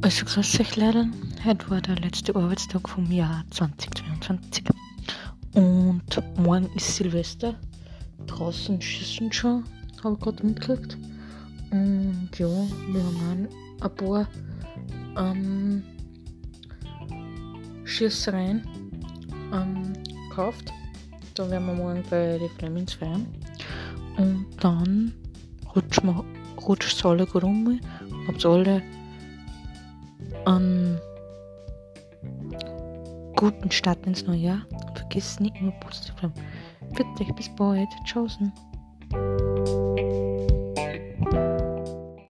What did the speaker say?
Also grüß euch leider. Heute war der letzte Arbeitstag vom Jahr 2022. Und morgen ist Silvester. Draußen schießen schon, habe ich gerade mitgekriegt. Und ja, wir haben ein paar ähm, Schießereien ähm, gekauft. Da werden wir morgen bei den Flemings feiern. Und dann rutscht es alle gut um. Habt alle einen guten Start ins neue Jahr. Vergiss nicht immer positiv bleiben. Bitte, bis bald. Tschaußen.